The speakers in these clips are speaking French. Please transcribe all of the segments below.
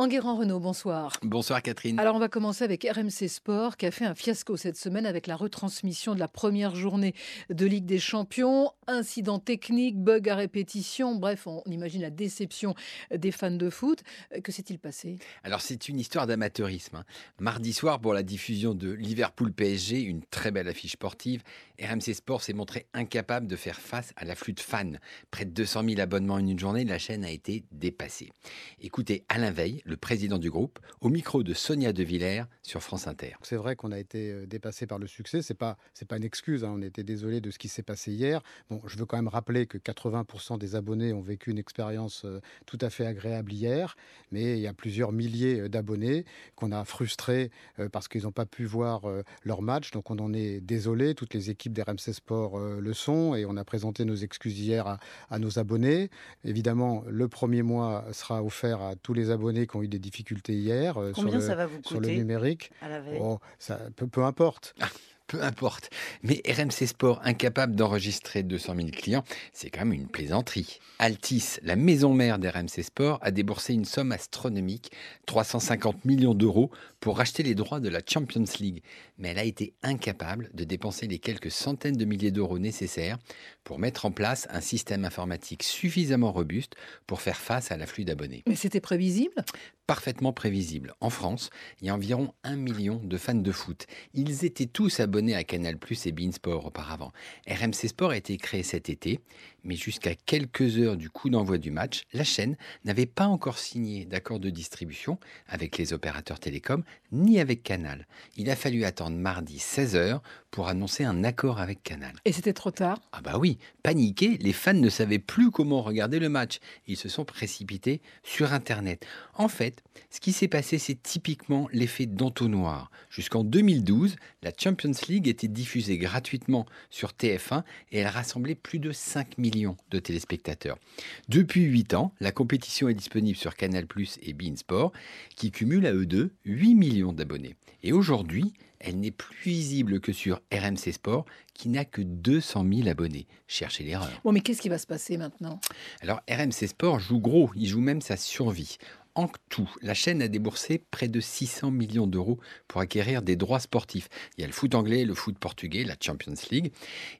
Enguerrand Renault, bonsoir. Bonsoir Catherine. Alors on va commencer avec RMC Sport qui a fait un fiasco cette semaine avec la retransmission de la première journée de Ligue des Champions. Incident technique, bug à répétition, bref, on imagine la déception des fans de foot. Euh, que s'est-il passé? Alors c'est une histoire d'amateurisme. Hein. Mardi soir pour la diffusion de Liverpool PSG, une très belle affiche sportive, RMC Sport s'est montré incapable de faire face à l'afflux de fans. Près de 200 000 abonnements en une journée, la chaîne a été dépassée. Écoutez Alain Veil, le président du groupe, au micro de Sonia De Villers sur France Inter. C'est vrai qu'on a été euh, dépassé par le succès. C'est pas c'est pas une excuse. Hein. On était désolé de ce qui s'est passé hier. Bon, je veux quand même rappeler que 80% des abonnés ont vécu une expérience euh, tout à fait agréable hier, mais il y a plusieurs milliers euh, d'abonnés qu'on a frustrés parce qu'ils n'ont pas pu voir leur match. Donc on en est désolé. Toutes les équipes des RMC Sport le sont et on a présenté nos excuses hier à, à nos abonnés. Évidemment, le premier mois sera offert à tous les abonnés qui ont eu des difficultés hier euh, sur, le, ça va vous sur le numérique. À la veille? Oh, ça, peu, peu importe. Peu importe. Mais RMC Sport, incapable d'enregistrer 200 000 clients, c'est quand même une plaisanterie. Altis, la maison mère d'RMC Sport, a déboursé une somme astronomique, 350 millions d'euros, pour racheter les droits de la Champions League. Mais elle a été incapable de dépenser les quelques centaines de milliers d'euros nécessaires pour mettre en place un système informatique suffisamment robuste pour faire face à l'afflux d'abonnés. Mais c'était prévisible? Parfaitement prévisible. En France, il y a environ un million de fans de foot. Ils étaient tous abonnés à Canal Plus et Beansport auparavant. RMC Sport a été créé cet été, mais jusqu'à quelques heures du coup d'envoi du match, la chaîne n'avait pas encore signé d'accord de distribution avec les opérateurs télécoms ni avec Canal. Il a fallu attendre mardi 16h pour annoncer un accord avec Canal. Et c'était trop tard? Ah bah oui, paniqués, les fans ne savaient plus comment regarder le match. Ils se sont précipités sur Internet. En fait, ce qui s'est passé, c'est typiquement l'effet d'entonnoir. Jusqu'en 2012, la Champions League était diffusée gratuitement sur TF1 et elle rassemblait plus de 5 millions de téléspectateurs. Depuis 8 ans, la compétition est disponible sur Canal Plus et Beansport, qui cumulent à eux deux 8 millions d'abonnés. Et aujourd'hui, elle n'est plus visible que sur RMC Sport, qui n'a que 200 000 abonnés. Cherchez l'erreur. Bon, mais qu'est-ce qui va se passer maintenant? Alors, RMC Sport joue gros, il joue même sa survie. En tout, la chaîne a déboursé près de 600 millions d'euros pour acquérir des droits sportifs. Il y a le foot anglais, le foot portugais, la Champions League.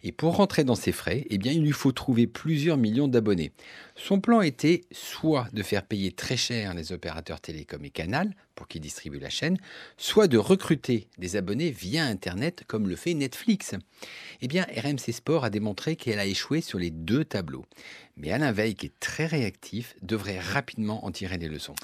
Et pour rentrer dans ces frais, eh bien, il lui faut trouver plusieurs millions d'abonnés. Son plan était soit de faire payer très cher les opérateurs télécom et Canal pour qu'ils distribuent la chaîne, soit de recruter des abonnés via Internet comme le fait Netflix. Eh bien, RMC Sport a démontré qu'elle a échoué sur les deux tableaux. Mais Alain Veil, qui est très réactif, devrait rapidement en tirer les leçons.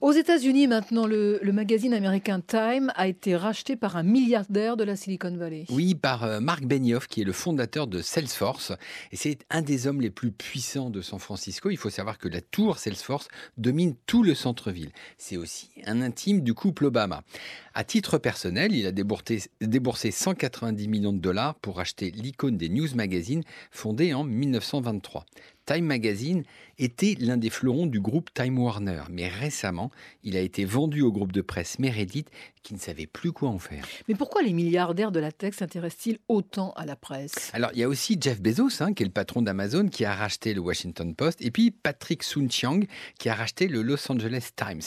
Aux États-Unis, maintenant, le, magazine américain Time a été racheté par un milliardaire de la Silicon Valley. Oui, par euh, Mark Benioff, qui est le fondateur de Salesforce. Et c'est un des hommes les plus puissants de San Francisco. Il faut savoir que la tour Salesforce domine tout le centre-ville. C'est aussi un intime du couple Obama. À titre personnel, il a déboursé, déboursé 190 millions de dollars pour acheter l'icône des news magazines fondée en 1923. Time Magazine était l'un des fleurons du groupe Time Warner, mais récemment, il a été vendu au groupe de presse Meredith qui ne savait plus quoi en faire. Mais pourquoi les milliardaires de la tech s'intéressent-ils autant à la presse? Alors, il y a aussi Jeff Bezos, hein, qui est le patron d'Amazon, qui a racheté le Washington Post, et puis Patrick Soon-Chiang, qui a racheté le Los Angeles Times.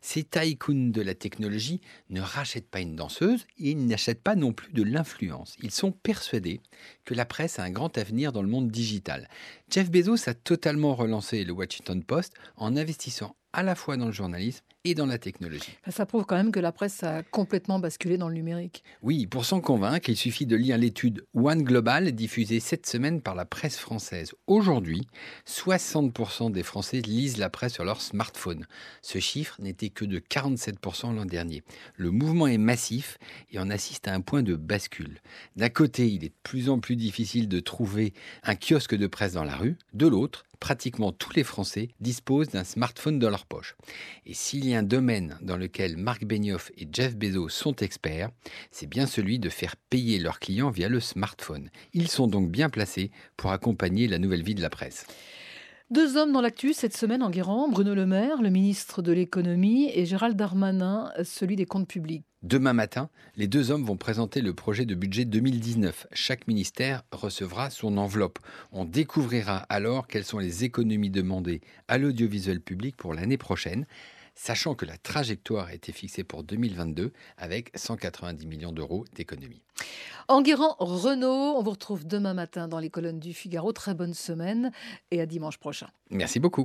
Ces tycoons de la technologie ne rachètent pas une danseuse, et ils n'achètent pas non plus de l'influence. Ils sont persuadés que la presse a un grand avenir dans le monde digital. Jeff Bezos a totalement relancé le Washington Post en investissant à la fois dans le journalisme et dans la technologie. Ça prouve quand même que la presse a complètement basculé dans le numérique. Oui, pour s'en convaincre, il suffit de lire l'étude One Global diffusée cette semaine par la presse française. Aujourd'hui, 60% des Français lisent la presse sur leur smartphone. Ce chiffre n'était que de 47% l'an dernier. Le mouvement est massif et on assiste à un point de bascule. D'un côté, il est de plus en plus difficile de trouver un kiosque de presse dans la rue. De l'autre, pratiquement tous les Français disposent d'un smartphone dans leur poche. Et s'il y a un domaine dans lequel Marc Benioff et Jeff Bezos sont experts, c'est bien celui de faire payer leurs clients via le smartphone. Ils sont donc bien placés pour accompagner la nouvelle vie de la presse. Deux hommes dans l'actu cette semaine en Guérande, Bruno Le Maire, le ministre de l'économie, et Gérald Darmanin, celui des comptes publics. Demain matin, les deux hommes vont présenter le projet de budget 2019. Chaque ministère recevra son enveloppe. On découvrira alors quelles sont les économies demandées à l'audiovisuel public pour l'année prochaine. sachant que la trajectoire a été fixée pour 2022 avec 190 millions d'euros d'économies. Enguerrand Renault, on vous retrouve demain matin dans les colonnes du Figaro. Très bonne semaine et à dimanche prochain. Merci beaucoup.